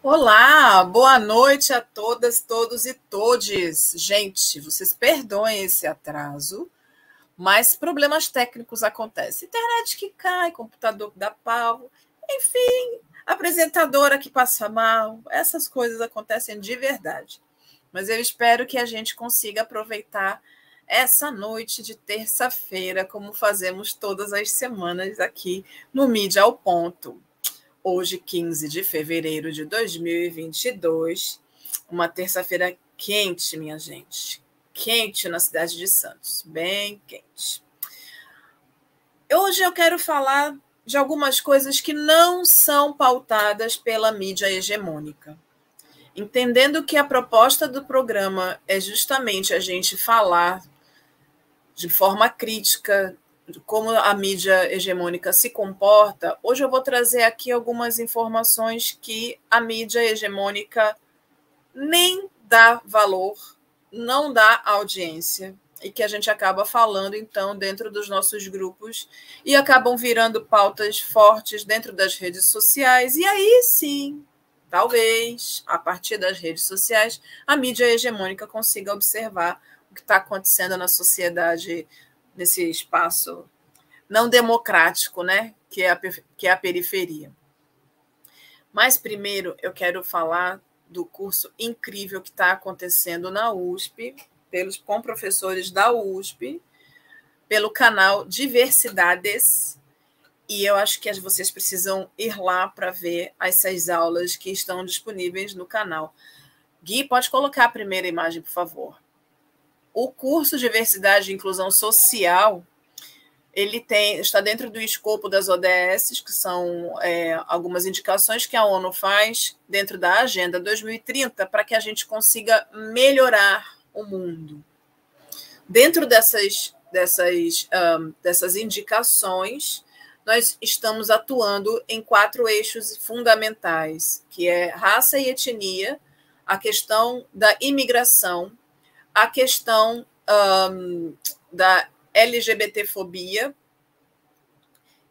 Olá, boa noite a todas, todos e todes. Gente, vocês perdoem esse atraso, mas problemas técnicos acontecem. Internet que cai, computador que dá pau, enfim, apresentadora que passa mal, essas coisas acontecem de verdade. Mas eu espero que a gente consiga aproveitar essa noite de terça-feira, como fazemos todas as semanas aqui no Mídia ao Ponto hoje, 15 de fevereiro de 2022, uma terça-feira quente, minha gente. Quente na cidade de Santos, bem quente. Hoje eu quero falar de algumas coisas que não são pautadas pela mídia hegemônica. Entendendo que a proposta do programa é justamente a gente falar de forma crítica como a mídia hegemônica se comporta, hoje eu vou trazer aqui algumas informações que a mídia hegemônica nem dá valor, não dá audiência, e que a gente acaba falando, então, dentro dos nossos grupos, e acabam virando pautas fortes dentro das redes sociais, e aí sim, talvez, a partir das redes sociais, a mídia hegemônica consiga observar o que está acontecendo na sociedade nesse espaço não democrático, né? Que é a, que é a periferia. Mas primeiro eu quero falar do curso incrível que está acontecendo na USP, pelos, com professores da USP, pelo canal Diversidades. E eu acho que vocês precisam ir lá para ver essas aulas que estão disponíveis no canal. Gui, pode colocar a primeira imagem, por favor. O curso Diversidade e Inclusão Social, ele tem, está dentro do escopo das ODS, que são é, algumas indicações que a ONU faz dentro da Agenda 2030 para que a gente consiga melhorar o mundo. Dentro dessas, dessas, um, dessas indicações, nós estamos atuando em quatro eixos fundamentais, que é raça e etnia, a questão da imigração, a questão um, da LGBTfobia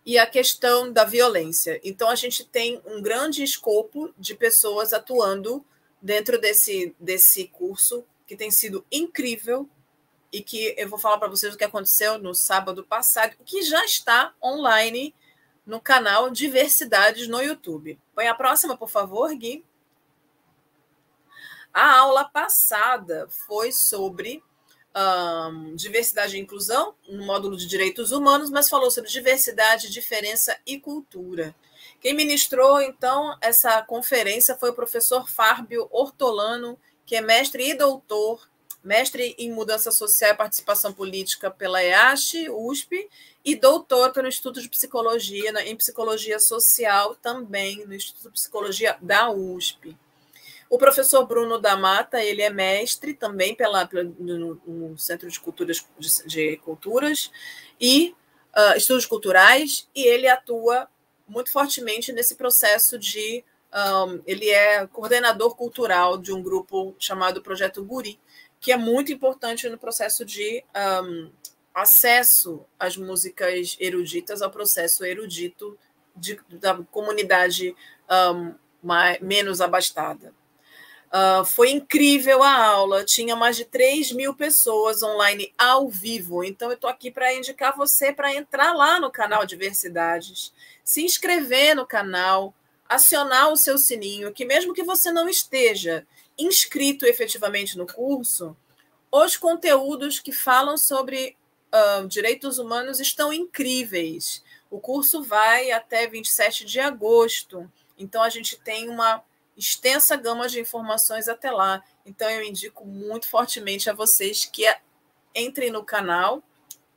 e a questão da violência. Então, a gente tem um grande escopo de pessoas atuando dentro desse, desse curso, que tem sido incrível e que eu vou falar para vocês o que aconteceu no sábado passado, que já está online no canal Diversidades no YouTube. Põe a próxima, por favor, Gui. A aula passada foi sobre um, diversidade e inclusão, no módulo de direitos humanos, mas falou sobre diversidade, diferença e cultura. Quem ministrou, então, essa conferência foi o professor Fábio Ortolano, que é mestre e doutor, mestre em mudança social e participação política pela EASH, USP, e doutor pelo Instituto de Psicologia, em Psicologia Social, também no Instituto de Psicologia da USP. O professor Bruno da Mata, ele é mestre também pela, no, no Centro de Culturas, de, de Culturas e uh, Estudos Culturais, e ele atua muito fortemente nesse processo de. Um, ele é coordenador cultural de um grupo chamado Projeto Guri, que é muito importante no processo de um, acesso às músicas eruditas, ao processo erudito de, da comunidade um, mais, menos abastada. Uh, foi incrível a aula, tinha mais de 3 mil pessoas online ao vivo. Então, eu estou aqui para indicar você para entrar lá no canal Diversidades, se inscrever no canal, acionar o seu sininho, que mesmo que você não esteja inscrito efetivamente no curso, os conteúdos que falam sobre uh, direitos humanos estão incríveis. O curso vai até 27 de agosto. Então, a gente tem uma extensa gama de informações até lá. Então, eu indico muito fortemente a vocês que entrem no canal,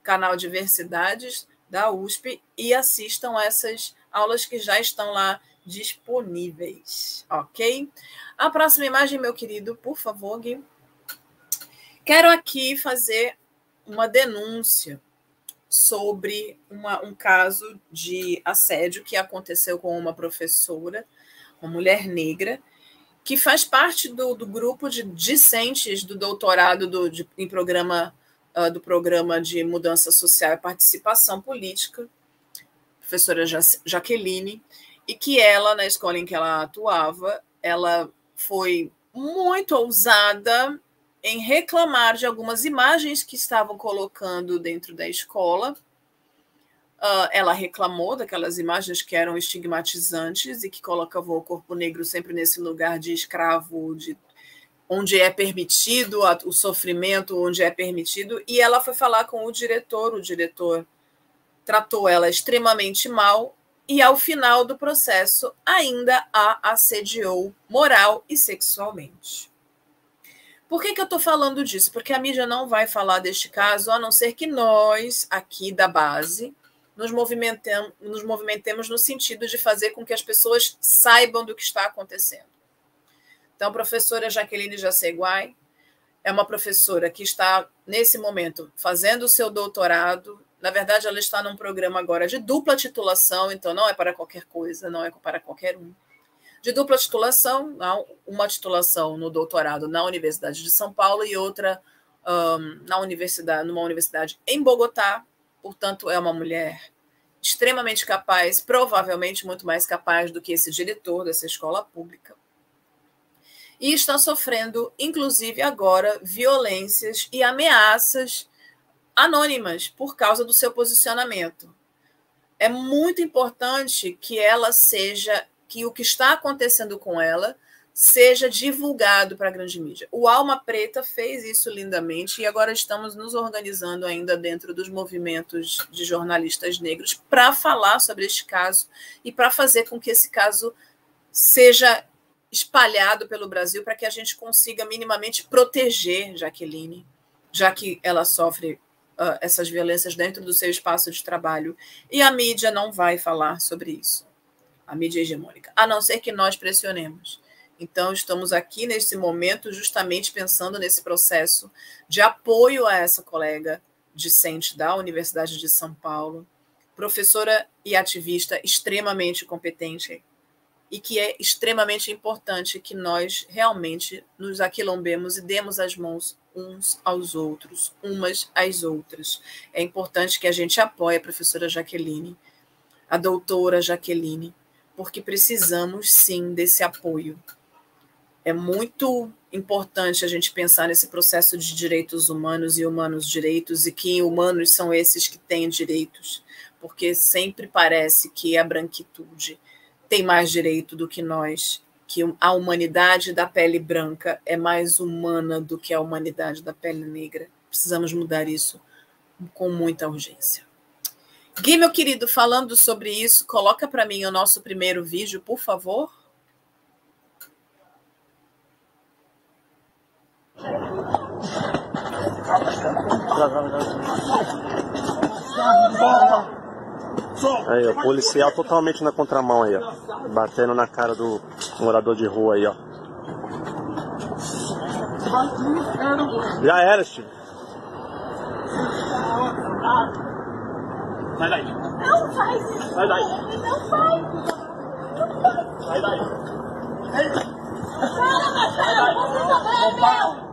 canal Diversidades da USP, e assistam essas aulas que já estão lá disponíveis, ok? A próxima imagem, meu querido, por favor, Gui. Quero aqui fazer uma denúncia sobre uma, um caso de assédio que aconteceu com uma professora uma mulher negra, que faz parte do, do grupo de discentes do doutorado do, de, em programa, uh, do programa de mudança social e participação política, professora Jaqueline, e que ela, na escola em que ela atuava, ela foi muito ousada em reclamar de algumas imagens que estavam colocando dentro da escola. Uh, ela reclamou daquelas imagens que eram estigmatizantes e que colocavam o corpo negro sempre nesse lugar de escravo, de onde é permitido o sofrimento, onde é permitido. E ela foi falar com o diretor, o diretor tratou ela extremamente mal e, ao final do processo, ainda a assediou moral e sexualmente. Por que, que eu estou falando disso? Porque a mídia não vai falar deste caso, a não ser que nós, aqui da base, nos movimentemos, nos movimentemos no sentido de fazer com que as pessoas saibam do que está acontecendo. Então, a professora Jaqueline Jaceguai é uma professora que está, nesse momento, fazendo o seu doutorado. Na verdade, ela está num programa agora de dupla titulação, então não é para qualquer coisa, não é para qualquer um. De dupla titulação, uma titulação no doutorado na Universidade de São Paulo e outra um, na universidade, numa universidade em Bogotá. Portanto, é uma mulher extremamente capaz, provavelmente muito mais capaz do que esse diretor dessa escola pública e está sofrendo, inclusive agora, violências e ameaças anônimas por causa do seu posicionamento. É muito importante que ela seja, que o que está acontecendo com ela seja divulgado para a grande mídia. O Alma Preta fez isso lindamente e agora estamos nos organizando ainda dentro dos movimentos de jornalistas negros para falar sobre este caso e para fazer com que esse caso seja espalhado pelo Brasil para que a gente consiga minimamente proteger Jaqueline, já que ela sofre uh, essas violências dentro do seu espaço de trabalho. E a mídia não vai falar sobre isso, a mídia hegemônica, a não ser que nós pressionemos. Então, estamos aqui nesse momento justamente pensando nesse processo de apoio a essa colega discente da Universidade de São Paulo, professora e ativista extremamente competente, e que é extremamente importante que nós realmente nos aquilombemos e demos as mãos uns aos outros, umas às outras. É importante que a gente apoie a professora Jaqueline, a doutora Jaqueline, porque precisamos sim desse apoio. É muito importante a gente pensar nesse processo de direitos humanos e humanos direitos e que humanos são esses que têm direitos, porque sempre parece que a branquitude tem mais direito do que nós, que a humanidade da pele branca é mais humana do que a humanidade da pele negra. Precisamos mudar isso com muita urgência. Gui, meu querido, falando sobre isso, coloca para mim o nosso primeiro vídeo, por favor. Aí, ó, policial totalmente na contramão aí, ó. Batendo na cara do morador de rua aí, ó. Já era, Steve. Sai daí. Não faz isso. Sai daí. Não faz. Sai daí. Sai daí.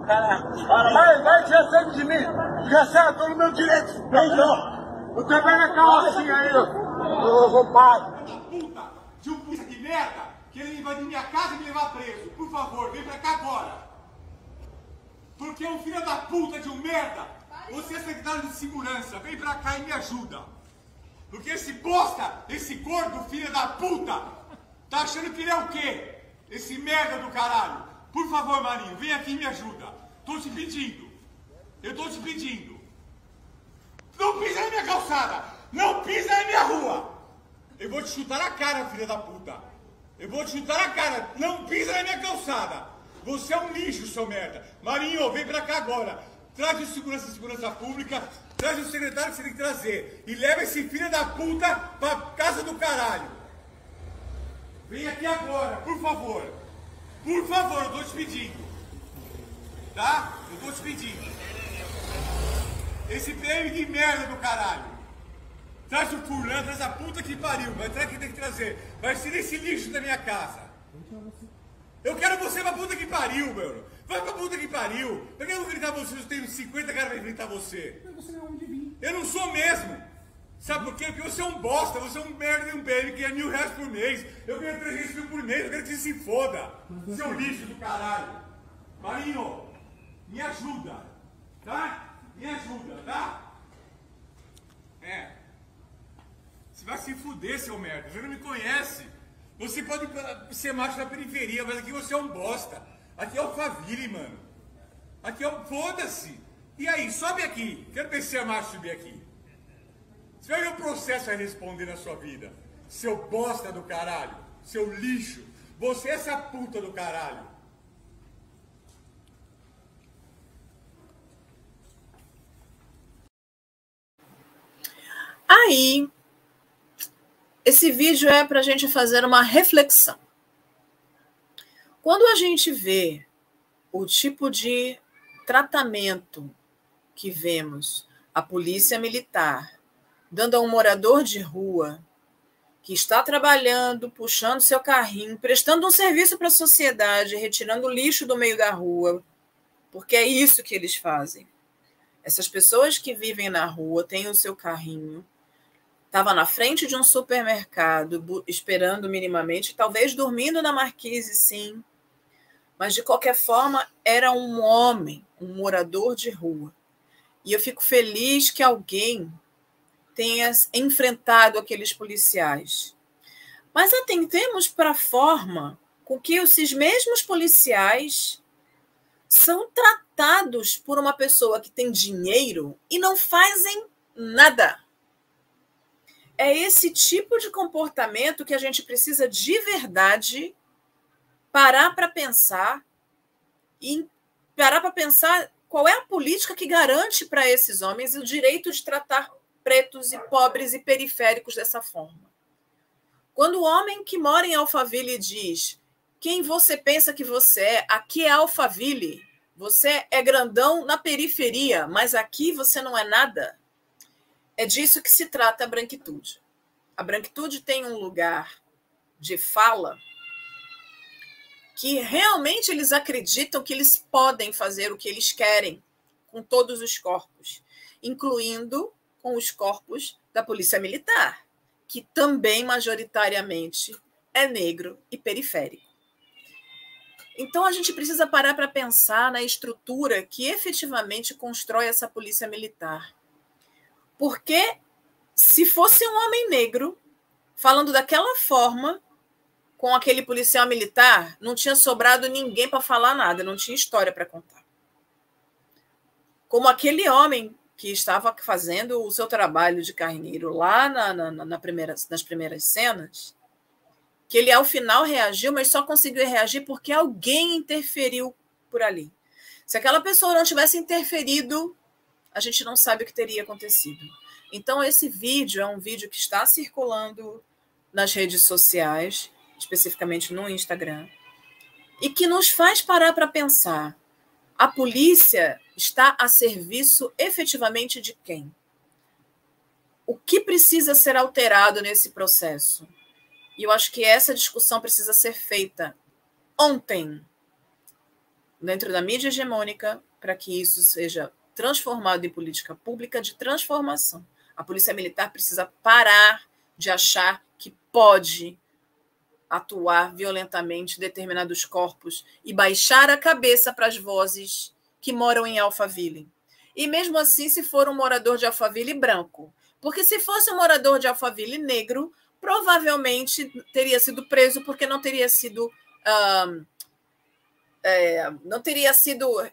Vai, vai, já sai de mim. Já sai, tô no meu direito. Não, não. Você pega a carrocinha aí, ô compadre. Puta, de um puta de merda, que ele invadir minha casa e me levar preso. Por favor, vem pra cá agora. Porque é um filho da puta de um merda. Você é secretário de segurança, vem pra cá e me ajuda. Porque esse bosta, esse gordo filho da puta, tá achando que ele é o quê? Esse merda do caralho. Por favor, Marinho, vem aqui e me ajuda. Tô te pedindo. Eu tô te pedindo. Não pisa na minha calçada! Não pisa na minha rua! Eu vou te chutar na cara, filha da puta! Eu vou te chutar na cara! Não pisa na minha calçada! Você é um lixo, seu merda! Marinho, vem pra cá agora! Traz o segurança segurança pública, traz o secretário que você tem que trazer e leva esse filho da puta pra casa do caralho! Vem aqui agora, por favor! Por favor, eu tô te pedindo! Tá? Eu tô te pedindo! Esse PM de merda do caralho. Traz o fulano, traz a puta que pariu. Vai trazer que tem que trazer. Vai ser esse lixo da minha casa. Eu quero você pra puta que pariu, meu. Vai pra puta que pariu. Eu vou gritar você? Eu tenho 50 caras pra enfrentar você. Você não é de vir. Eu não sou mesmo. Sabe por quê? Porque você é um bosta, você é um merda de um baby que é mil reais por mês. Eu ganho 300 mil por mês, eu quero que você se foda. Seu lixo do caralho. Marinho, me ajuda, tá? Me ajuda, tá? É. Você vai se fuder, seu merda. Você não me conhece. Você pode ser macho na periferia, mas aqui você é um bosta. Aqui é o Faville, mano. Aqui é o. Foda-se. E aí, sobe aqui. Quero ver se é macho subir aqui. Ver o processo a responder na sua vida. Seu bosta do caralho. Seu lixo. Você é essa puta do caralho. Aí, esse vídeo é para a gente fazer uma reflexão. Quando a gente vê o tipo de tratamento que vemos a polícia militar dando a um morador de rua que está trabalhando, puxando seu carrinho, prestando um serviço para a sociedade, retirando lixo do meio da rua, porque é isso que eles fazem. Essas pessoas que vivem na rua têm o seu carrinho, estava na frente de um supermercado, esperando minimamente, talvez dormindo na marquise, sim, mas de qualquer forma era um homem, um morador de rua. E eu fico feliz que alguém tenha enfrentado aqueles policiais. Mas atentemos para a forma com que esses mesmos policiais são tratados por uma pessoa que tem dinheiro e não fazem nada. É esse tipo de comportamento que a gente precisa de verdade parar para pensar e parar para pensar qual é a política que garante para esses homens o direito de tratar pretos e pobres e periféricos dessa forma. Quando o homem que mora em Alphaville diz quem você pensa que você é, aqui é Alphaville, você é grandão na periferia, mas aqui você não é nada. É disso que se trata a branquitude. A branquitude tem um lugar de fala que realmente eles acreditam que eles podem fazer o que eles querem com todos os corpos, incluindo com os corpos da Polícia Militar, que também majoritariamente é negro e periférico. Então a gente precisa parar para pensar na estrutura que efetivamente constrói essa Polícia Militar. Porque se fosse um homem negro falando daquela forma, com aquele policial militar, não tinha sobrado ninguém para falar nada, não tinha história para contar. Como aquele homem que estava fazendo o seu trabalho de carneiro lá na, na, na primeira, nas primeiras cenas, que ele ao final reagiu, mas só conseguiu reagir porque alguém interferiu por ali. Se aquela pessoa não tivesse interferido, a gente não sabe o que teria acontecido. Então, esse vídeo é um vídeo que está circulando nas redes sociais especificamente no Instagram, e que nos faz parar para pensar: a polícia está a serviço efetivamente de quem? O que precisa ser alterado nesse processo? E eu acho que essa discussão precisa ser feita ontem, dentro da mídia hegemônica, para que isso seja transformado em política pública de transformação. A polícia militar precisa parar de achar que pode atuar violentamente determinados corpos e baixar a cabeça para as vozes que moram em Alphaville. E mesmo assim, se for um morador de Alphaville branco. Porque se fosse um morador de Alphaville negro, provavelmente teria sido preso porque não teria sido. é, não teria sido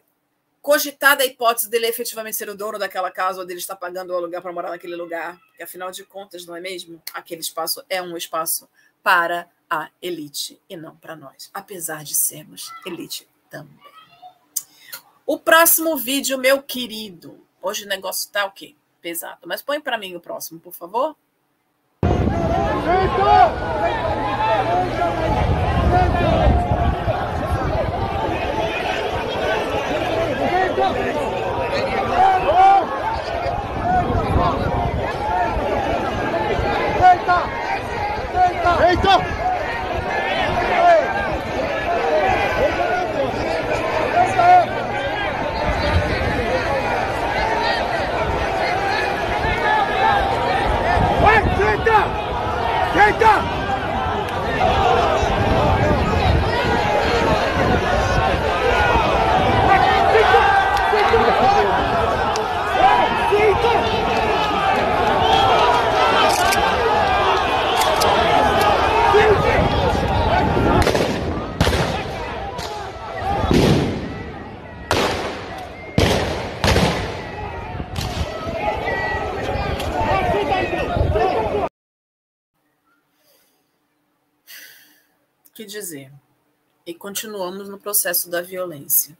cogitada a hipótese dele efetivamente ser o dono daquela casa ou dele estar pagando o aluguel para morar naquele lugar. Porque, afinal de contas, não é mesmo? Aquele espaço é um espaço para a elite e não para nós, apesar de sermos elite também. O próximo vídeo, meu querido. Hoje o negócio tá o quê? Pesado. Mas põe para mim o próximo, por favor. Eita! Eita! Take down! Take down! Que dizer. E continuamos no processo da violência.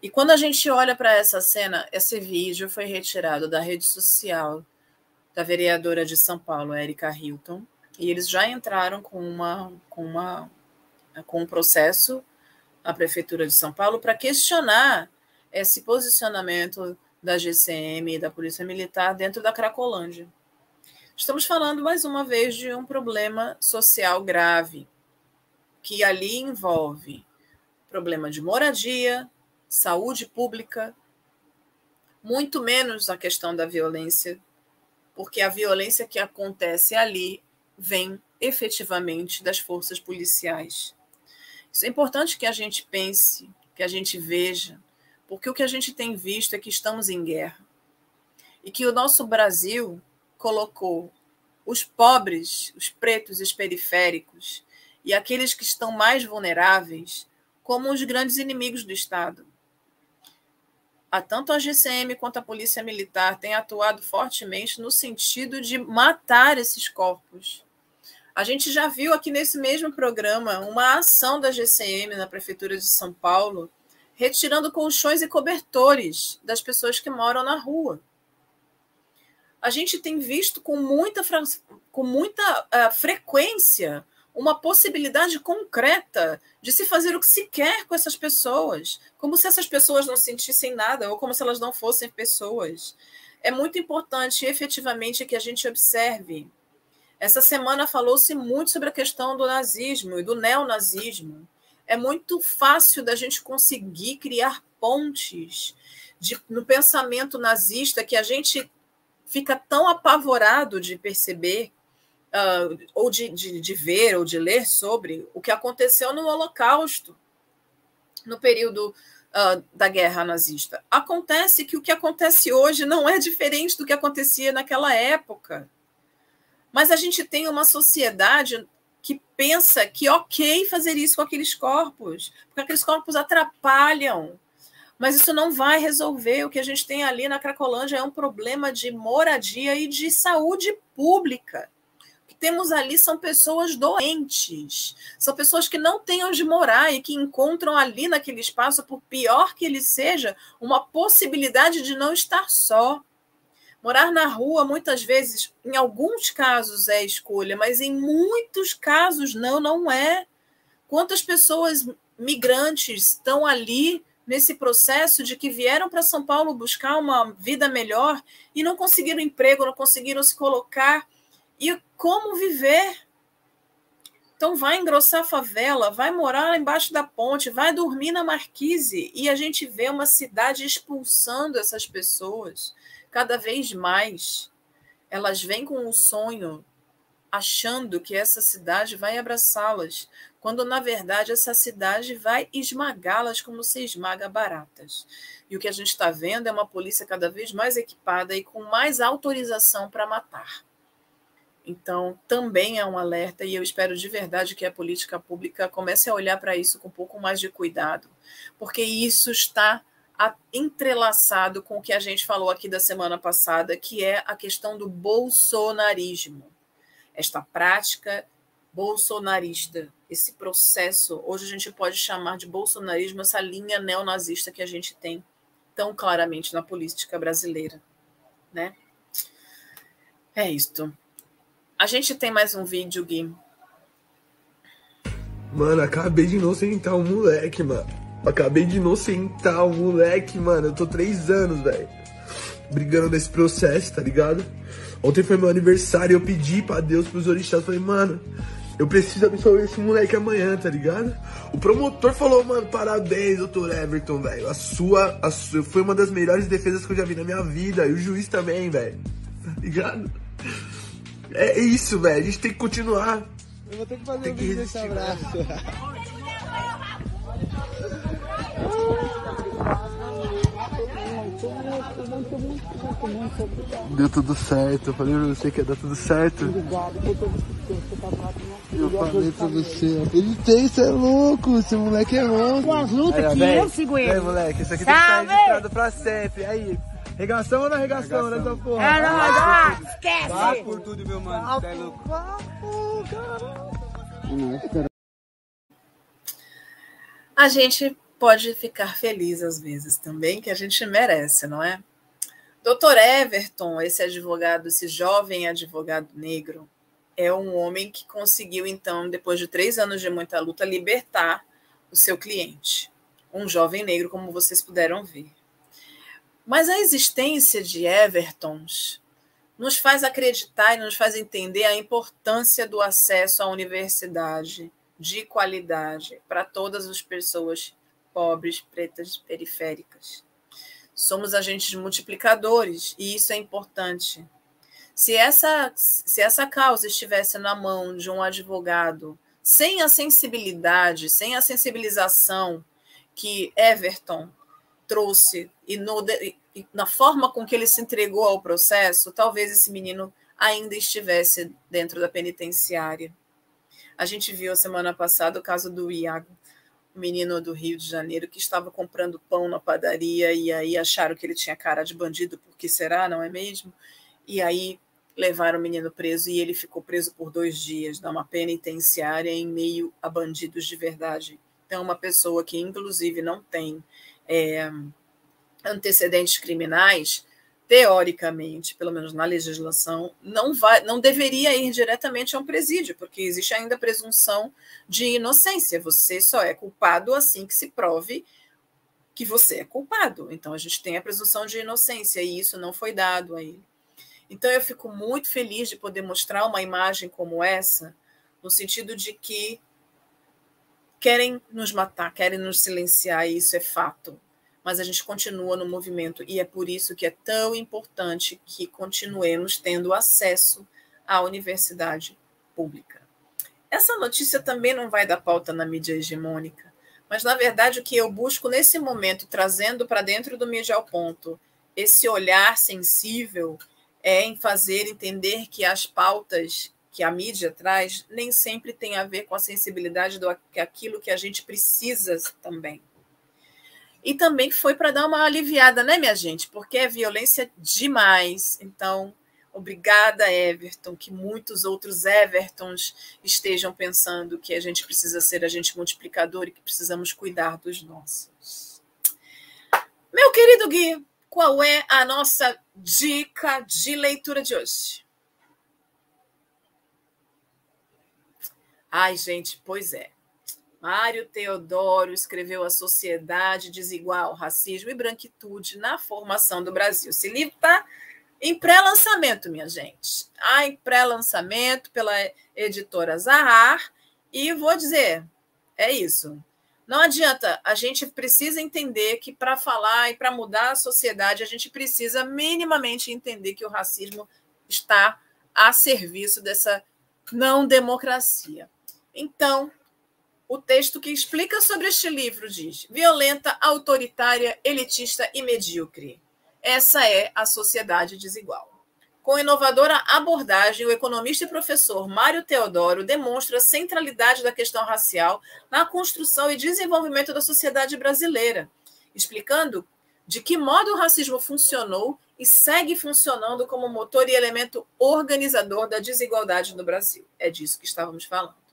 E quando a gente olha para essa cena, esse vídeo foi retirado da rede social da vereadora de São Paulo, Érica Hilton, e eles já entraram com uma com uma com um processo à prefeitura de São Paulo para questionar esse posicionamento da GCM e da Polícia Militar dentro da Cracolândia. Estamos falando mais uma vez de um problema social grave, que ali envolve problema de moradia, saúde pública, muito menos a questão da violência, porque a violência que acontece ali vem efetivamente das forças policiais. Isso é importante que a gente pense, que a gente veja, porque o que a gente tem visto é que estamos em guerra e que o nosso Brasil colocou os pobres, os pretos, os periféricos, e aqueles que estão mais vulneráveis como os grandes inimigos do Estado. A tanto a GCM quanto a Polícia Militar têm atuado fortemente no sentido de matar esses corpos. A gente já viu aqui nesse mesmo programa uma ação da GCM na Prefeitura de São Paulo, retirando colchões e cobertores das pessoas que moram na rua. A gente tem visto com muita, com muita uh, frequência uma possibilidade concreta de se fazer o que se quer com essas pessoas, como se essas pessoas não sentissem nada ou como se elas não fossem pessoas. É muito importante efetivamente que a gente observe. Essa semana falou-se muito sobre a questão do nazismo e do neonazismo. É muito fácil da gente conseguir criar pontes de, no pensamento nazista que a gente fica tão apavorado de perceber uh, ou de, de, de ver ou de ler sobre o que aconteceu no Holocausto, no período uh, da guerra nazista. Acontece que o que acontece hoje não é diferente do que acontecia naquela época. Mas a gente tem uma sociedade que pensa que ok fazer isso com aqueles corpos, porque aqueles corpos atrapalham. Mas isso não vai resolver. O que a gente tem ali na Cracolândia é um problema de moradia e de saúde pública temos ali são pessoas doentes, são pessoas que não têm onde morar e que encontram ali naquele espaço, por pior que ele seja, uma possibilidade de não estar só. Morar na rua, muitas vezes, em alguns casos é escolha, mas em muitos casos não, não é. Quantas pessoas migrantes estão ali nesse processo de que vieram para São Paulo buscar uma vida melhor e não conseguiram emprego, não conseguiram se colocar e como viver. Então vai engrossar a favela, vai morar embaixo da ponte, vai dormir na marquise e a gente vê uma cidade expulsando essas pessoas cada vez mais. Elas vêm com um sonho achando que essa cidade vai abraçá-las, quando na verdade essa cidade vai esmagá-las como se esmaga baratas. E o que a gente está vendo é uma polícia cada vez mais equipada e com mais autorização para matar. Então, também é um alerta, e eu espero de verdade que a política pública comece a olhar para isso com um pouco mais de cuidado, porque isso está entrelaçado com o que a gente falou aqui da semana passada, que é a questão do bolsonarismo. Esta prática bolsonarista, esse processo, hoje a gente pode chamar de bolsonarismo essa linha neonazista que a gente tem tão claramente na política brasileira, né? É isto. A gente tem mais um vídeo, Gui. Mano, acabei de inocentar o um moleque, mano. Acabei de inocentar o um moleque, mano. Eu tô três anos, velho. Brigando nesse processo, tá ligado? Ontem foi meu aniversário e eu pedi pra Deus, pros orixás. Falei, mano, eu preciso absolver esse moleque amanhã, tá ligado? O promotor falou, mano, parabéns, doutor Everton, velho. A sua, a sua foi uma das melhores defesas que eu já vi na minha vida. E o juiz também, velho. Tá ligado? É isso, velho. A gente tem que continuar. Eu vou ter que fazer Tem um que vídeo desse resistir, abraço. Deu tudo certo. Eu falei pra você que ia dar tudo certo. Eu falei pra você. Acreditei, você é louco. Esse moleque é louco. as lutas que eu sigo ele. Aí, moleque, isso aqui tem que ficar Salve! registrado pra sempre. Aí, regação ou não regação nessa porra? É nóis, ó, esquece! Vai por tudo, meu mano. É louco. A gente pode ficar feliz às vezes também, que a gente merece, não é? Doutor Everton, esse advogado, esse jovem advogado negro, é um homem que conseguiu, então, depois de três anos de muita luta, libertar o seu cliente. Um jovem negro, como vocês puderam ver. Mas a existência de Evertons nos faz acreditar e nos faz entender a importância do acesso à universidade de qualidade para todas as pessoas pobres, pretas, periféricas. Somos agentes multiplicadores e isso é importante. Se essa, se essa causa estivesse na mão de um advogado sem a sensibilidade, sem a sensibilização que Everton trouxe e, no, e na forma com que ele se entregou ao processo, talvez esse menino ainda estivesse dentro da penitenciária. A gente viu a semana passada o caso do Iago, um menino do Rio de Janeiro que estava comprando pão na padaria e aí acharam que ele tinha cara de bandido, porque será, não é mesmo? E aí levaram o menino preso e ele ficou preso por dois dias numa penitenciária em meio a bandidos de verdade. Então, uma pessoa que, inclusive, não tem é, antecedentes criminais, teoricamente, pelo menos na legislação, não vai, não deveria ir diretamente a um presídio, porque existe ainda a presunção de inocência. Você só é culpado assim que se prove que você é culpado. Então a gente tem a presunção de inocência e isso não foi dado a ele. Então eu fico muito feliz de poder mostrar uma imagem como essa, no sentido de que querem nos matar, querem nos silenciar, e isso é fato mas a gente continua no movimento e é por isso que é tão importante que continuemos tendo acesso à universidade pública. Essa notícia também não vai dar pauta na mídia hegemônica, mas na verdade o que eu busco nesse momento, trazendo para dentro do Mídia ao Ponto, esse olhar sensível é em fazer entender que as pautas que a mídia traz nem sempre tem a ver com a sensibilidade do aquilo que a gente precisa também. E também foi para dar uma aliviada, né, minha gente? Porque é violência demais. Então, obrigada, Everton, que muitos outros Evertons estejam pensando que a gente precisa ser agente multiplicador e que precisamos cuidar dos nossos. Meu querido Gui, qual é a nossa dica de leitura de hoje? Ai, gente, pois é. Mário Teodoro escreveu A Sociedade Desigual, Racismo e Branquitude na Formação do Brasil. Esse livro está em pré-lançamento, minha gente. Está em pré-lançamento pela editora Zahar. E vou dizer, é isso. Não adianta, a gente precisa entender que para falar e para mudar a sociedade, a gente precisa minimamente entender que o racismo está a serviço dessa não democracia. Então, o texto que explica sobre este livro diz: violenta, autoritária, elitista e medíocre. Essa é a sociedade desigual. Com inovadora abordagem, o economista e professor Mário Teodoro demonstra a centralidade da questão racial na construção e desenvolvimento da sociedade brasileira, explicando de que modo o racismo funcionou e segue funcionando como motor e elemento organizador da desigualdade no Brasil. É disso que estávamos falando.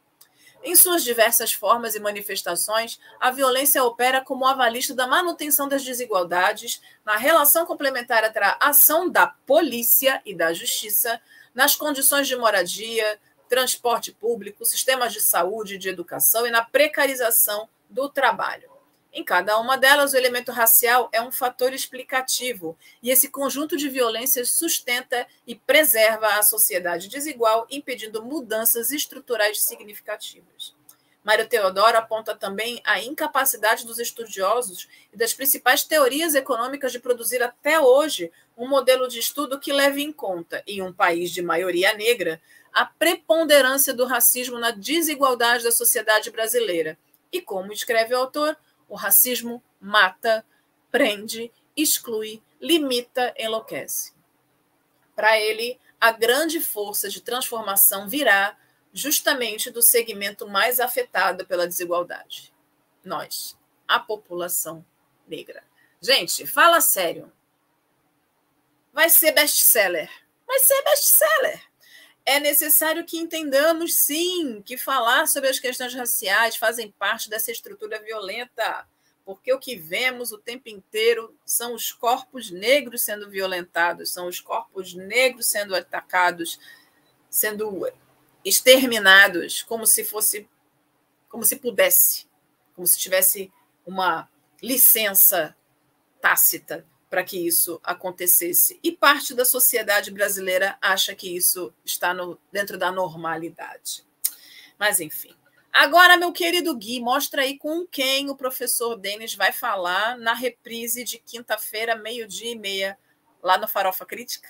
Em suas diversas formas e manifestações, a violência opera como avalista da manutenção das desigualdades, na relação complementar entre a ação da polícia e da justiça, nas condições de moradia, transporte público, sistemas de saúde e de educação e na precarização do trabalho. Em cada uma delas, o elemento racial é um fator explicativo, e esse conjunto de violências sustenta e preserva a sociedade desigual, impedindo mudanças estruturais significativas. Mário Teodoro aponta também a incapacidade dos estudiosos e das principais teorias econômicas de produzir até hoje um modelo de estudo que leve em conta, em um país de maioria negra, a preponderância do racismo na desigualdade da sociedade brasileira. E como escreve o autor, o racismo mata, prende, exclui, limita, enlouquece. Para ele, a grande força de transformação virá justamente do segmento mais afetado pela desigualdade. Nós, a população negra. Gente, fala sério. Vai ser best-seller. Vai ser best-seller. É necessário que entendamos, sim, que falar sobre as questões raciais fazem parte dessa estrutura violenta, porque o que vemos o tempo inteiro são os corpos negros sendo violentados, são os corpos negros sendo atacados, sendo exterminados como se fosse como se pudesse, como se tivesse uma licença tácita para que isso acontecesse. E parte da sociedade brasileira acha que isso está no, dentro da normalidade. Mas, enfim. Agora, meu querido Gui, mostra aí com quem o professor Denis vai falar na reprise de quinta-feira, meio-dia e meia, lá no Farofa Crítica.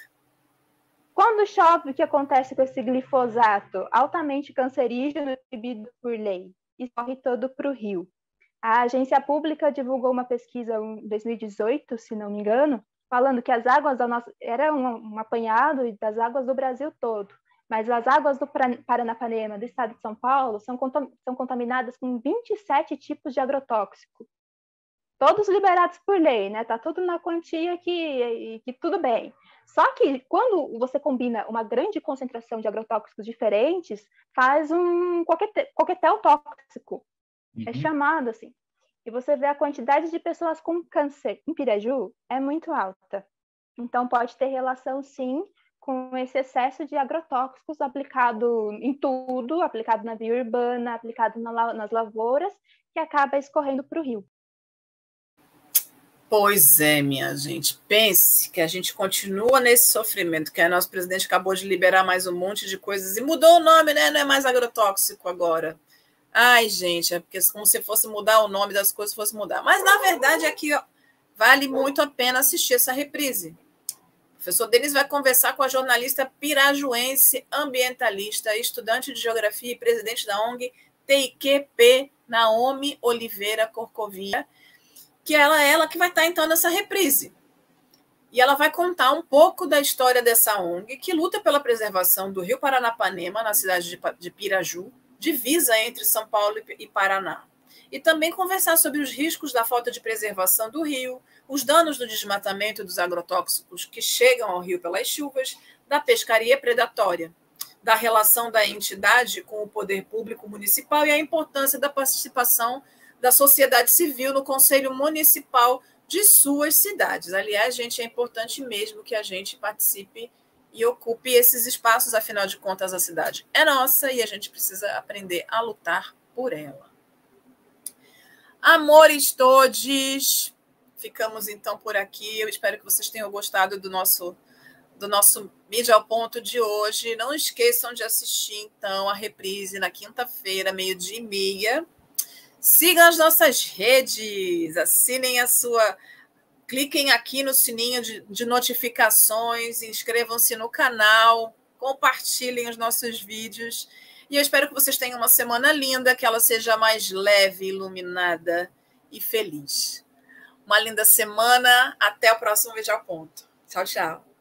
Quando chove, o que acontece com esse glifosato altamente cancerígeno proibido por lei? Escorre todo para o rio. A agência pública divulgou uma pesquisa em 2018, se não me engano, falando que as águas da nossa era um, um apanhado das águas do Brasil todo, mas as águas do Paranapanema, do estado de São Paulo, são, são contaminadas com 27 tipos de agrotóxico. Todos liberados por lei, né? Tá tudo na quantia que, que tudo bem. Só que quando você combina uma grande concentração de agrotóxicos diferentes, faz um coquetel tóxico. É uhum. É chamado assim. E você vê a quantidade de pessoas com câncer em Piraju é muito alta. Então pode ter relação sim com esse excesso de agrotóxicos aplicado em tudo, aplicado na via urbana, aplicado na, nas lavouras, que acaba escorrendo para o rio. Pois é, minha gente. Pense que a gente continua nesse sofrimento, que a nosso presidente acabou de liberar mais um monte de coisas e mudou o nome, né? Não é mais agrotóxico agora. Ai, gente, é porque como se fosse mudar o nome das coisas, fosse mudar. Mas, na verdade, aqui ó, vale muito a pena assistir essa reprise. O professor Denis vai conversar com a jornalista pirajuense, ambientalista, estudante de geografia e presidente da ONG TIQP, Naomi Oliveira Corcovia, que ela é ela que vai estar então nessa reprise. E ela vai contar um pouco da história dessa ONG que luta pela preservação do Rio Paranapanema, na cidade de Piraju, divisa entre São Paulo e Paraná. E também conversar sobre os riscos da falta de preservação do rio, os danos do desmatamento dos agrotóxicos que chegam ao rio pelas chuvas, da pescaria predatória, da relação da entidade com o poder público municipal e a importância da participação da sociedade civil no Conselho Municipal de suas cidades. Aliás, gente, é importante mesmo que a gente participe e ocupe esses espaços, afinal de contas, a cidade é nossa e a gente precisa aprender a lutar por ela. Amores todos, ficamos então por aqui. Eu espero que vocês tenham gostado do nosso do nosso Mídia ao Ponto de hoje. Não esqueçam de assistir, então, a reprise na quinta-feira, meio-dia e meia. Sigam as nossas redes, assinem a sua. Cliquem aqui no sininho de, de notificações, inscrevam-se no canal, compartilhem os nossos vídeos. E eu espero que vocês tenham uma semana linda, que ela seja mais leve, iluminada e feliz. Uma linda semana. Até o próximo Vídeo ao Ponto. Tchau, tchau.